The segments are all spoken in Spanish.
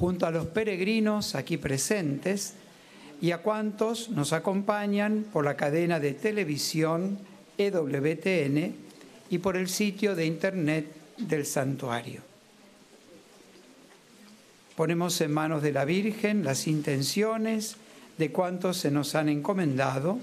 junto a los peregrinos aquí presentes y a cuantos nos acompañan por la cadena de televisión EWTN y por el sitio de internet del santuario. Ponemos en manos de la Virgen las intenciones de cuantos se nos han encomendado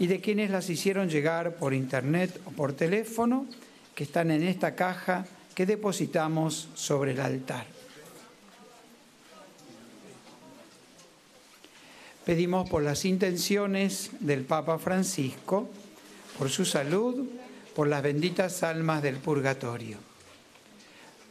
y de quienes las hicieron llegar por internet o por teléfono, que están en esta caja que depositamos sobre el altar. Pedimos por las intenciones del Papa Francisco, por su salud, por las benditas almas del purgatorio.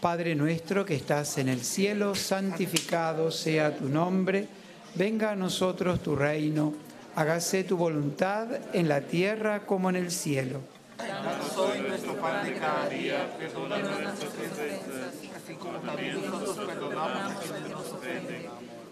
Padre nuestro que estás en el cielo, santificado sea tu nombre, venga a nosotros tu reino, hágase tu voluntad en la tierra como en el cielo. Danos hoy nuestro pan de cada día, perdona nuestras así como también nosotros perdonamos a nos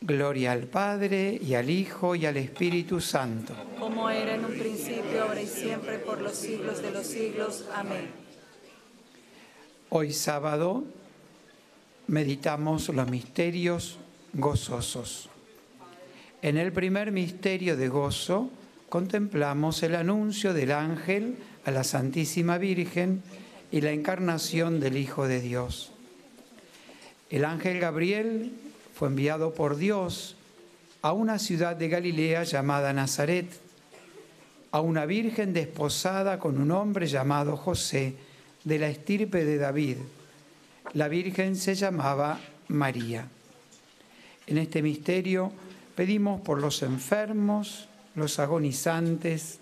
Gloria al Padre y al Hijo y al Espíritu Santo. Como era en un principio, ahora y siempre, por los siglos de los siglos. Amén. Hoy sábado meditamos los misterios gozosos. En el primer misterio de gozo contemplamos el anuncio del ángel a la Santísima Virgen y la encarnación del Hijo de Dios. El ángel Gabriel fue enviado por Dios a una ciudad de Galilea llamada Nazaret, a una virgen desposada con un hombre llamado José, de la estirpe de David. La virgen se llamaba María. En este misterio pedimos por los enfermos, los agonizantes,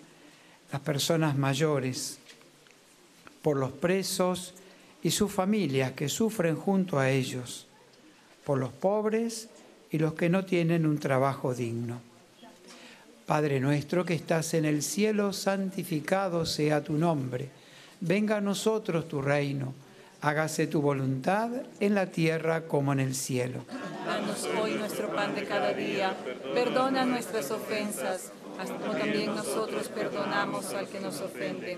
las personas mayores, por los presos y sus familias que sufren junto a ellos por los pobres y los que no tienen un trabajo digno. Padre nuestro que estás en el cielo, santificado sea tu nombre. Venga a nosotros tu reino. Hágase tu voluntad en la tierra como en el cielo. Danos hoy nuestro pan de cada día. Perdona nuestras ofensas, como también nosotros perdonamos al que nos ofende.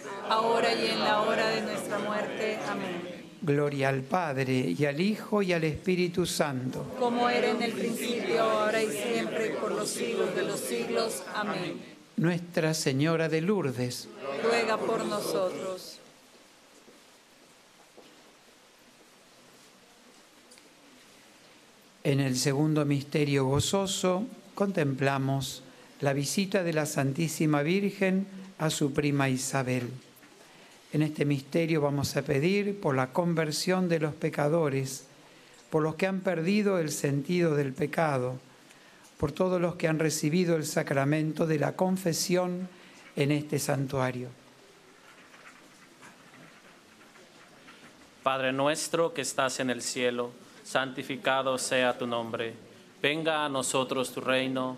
ahora y en la hora de nuestra muerte. Amén. Gloria al Padre, y al Hijo, y al Espíritu Santo. Como era en el principio, ahora y siempre, por los siglos de los siglos. Amén. Nuestra Señora de Lourdes, ruega por nosotros. En el segundo misterio gozoso contemplamos la visita de la Santísima Virgen a su prima Isabel. En este misterio vamos a pedir por la conversión de los pecadores, por los que han perdido el sentido del pecado, por todos los que han recibido el sacramento de la confesión en este santuario. Padre nuestro que estás en el cielo, santificado sea tu nombre. Venga a nosotros tu reino,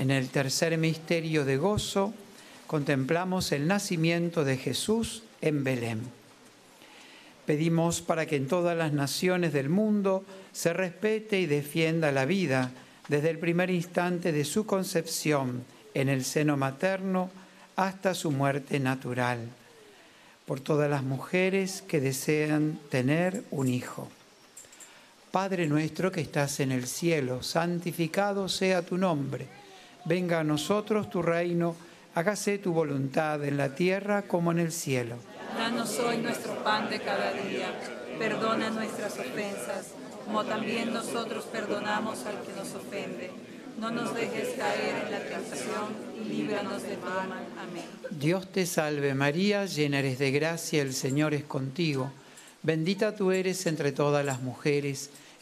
En el tercer misterio de gozo, contemplamos el nacimiento de Jesús en Belén. Pedimos para que en todas las naciones del mundo se respete y defienda la vida desde el primer instante de su concepción en el seno materno hasta su muerte natural, por todas las mujeres que desean tener un hijo. Padre nuestro que estás en el cielo, santificado sea tu nombre, venga a nosotros tu reino, hágase tu voluntad en la tierra como en el cielo. Danos hoy nuestro pan de cada día. Perdona nuestras ofensas, como también nosotros perdonamos al que nos ofende. No nos dejes caer en la tentación y líbranos de todo mal. Amén. Dios te salve María, llena eres de gracia, el Señor es contigo. Bendita tú eres entre todas las mujeres,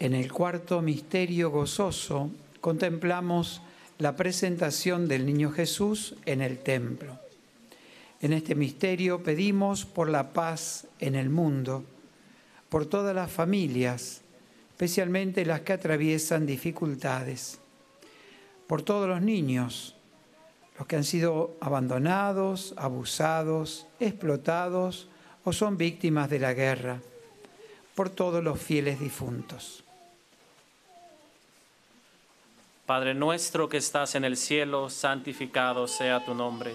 En el cuarto misterio gozoso contemplamos la presentación del niño Jesús en el templo. En este misterio pedimos por la paz en el mundo, por todas las familias, especialmente las que atraviesan dificultades, por todos los niños, los que han sido abandonados, abusados, explotados o son víctimas de la guerra, por todos los fieles difuntos. Padre nuestro que estás en el cielo, santificado sea tu nombre.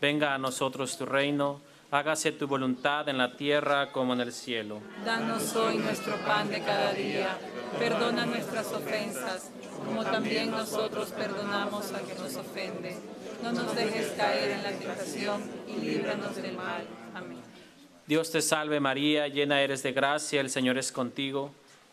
Venga a nosotros tu reino, hágase tu voluntad en la tierra como en el cielo. Danos hoy nuestro pan de cada día. Perdona nuestras ofensas, como también nosotros perdonamos a que nos ofende. No nos dejes caer en la tentación y líbranos del mal. Amén. Dios te salve María, llena eres de gracia, el Señor es contigo.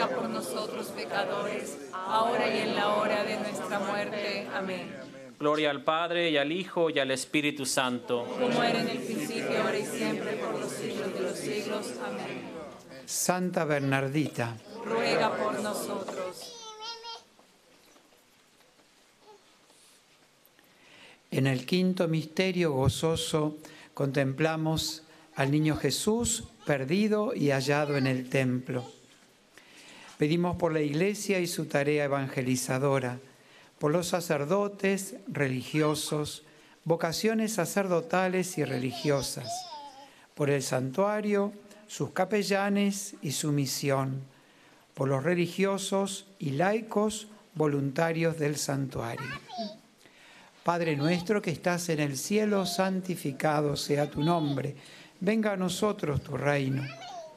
ruega por nosotros pecadores, ahora y en la hora de nuestra muerte. Amén. Gloria al Padre y al Hijo y al Espíritu Santo. Como era en el principio, ahora y siempre, por los siglos de los siglos. Amén. Santa Bernardita, Ruega por nosotros. En el quinto misterio gozoso contemplamos al niño Jesús perdido y hallado en el templo. Pedimos por la Iglesia y su tarea evangelizadora, por los sacerdotes, religiosos, vocaciones sacerdotales y religiosas, por el santuario, sus capellanes y su misión, por los religiosos y laicos voluntarios del santuario. Padre nuestro que estás en el cielo, santificado sea tu nombre. Venga a nosotros tu reino.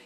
y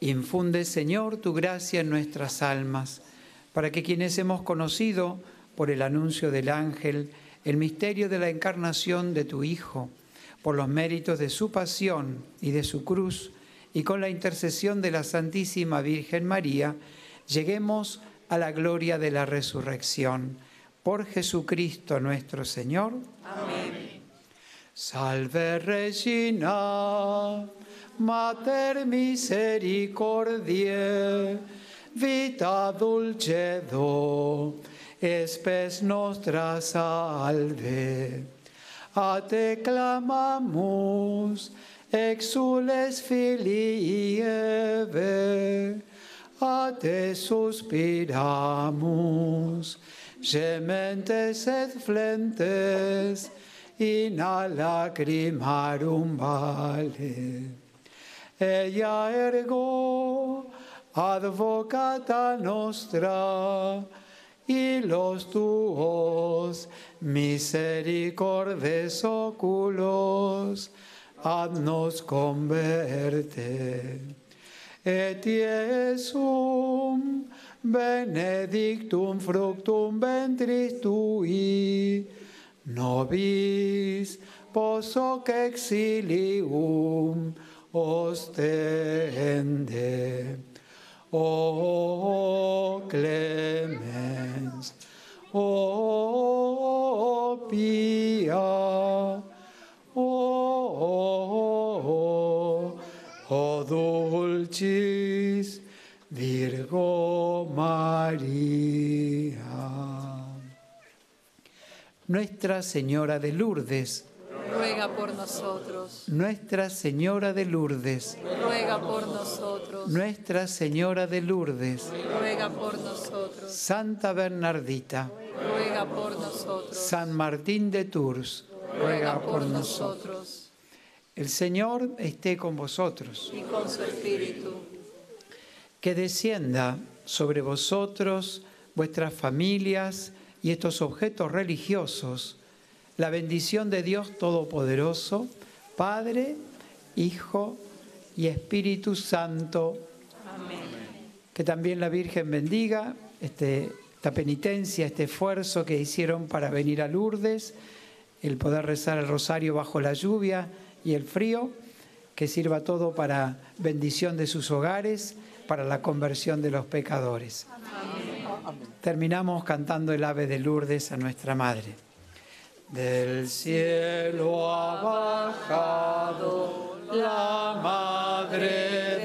Infunde, Señor, tu gracia en nuestras almas, para que quienes hemos conocido por el anuncio del ángel el misterio de la encarnación de tu Hijo, por los méritos de su pasión y de su cruz, y con la intercesión de la Santísima Virgen María, lleguemos a la gloria de la resurrección. Por Jesucristo nuestro Señor. Amén. Salve Regina, Mater misericordiae, vita dulcedo, espes nostra salve. A te clamamus, exules filii Eve, a te suspiramus, gementes et flentes, in a lacrimarum vale. Ella ergo, advocata nostra, y los tuos misericordes oculos, haznos converte. Et Iesum benedictum fructum ventris tui, nobis posoc exilium ostende. oh clemens, oh pia, oh, oh dulcis Virgo María. Nuestra Señora de Lourdes, ruega por nosotros. Nuestra Señora de Lourdes, ruega por nosotros. Nuestra Señora de Lourdes, ruega por nosotros. Santa Bernardita, ruega por nosotros. San Martín de Tours, ruega por nosotros. El Señor esté con vosotros. Y con su Espíritu. Que descienda sobre vosotros, vuestras familias y estos objetos religiosos la bendición de Dios Todopoderoso, Padre, Hijo y Espíritu Santo. Amén. Que también la Virgen bendiga este, esta penitencia, este esfuerzo que hicieron para venir a Lourdes, el poder rezar el rosario bajo la lluvia y el frío, que sirva todo para bendición de sus hogares, para la conversión de los pecadores. Terminamos cantando el ave de Lourdes a nuestra Madre. Del cielo ha bajado la Madre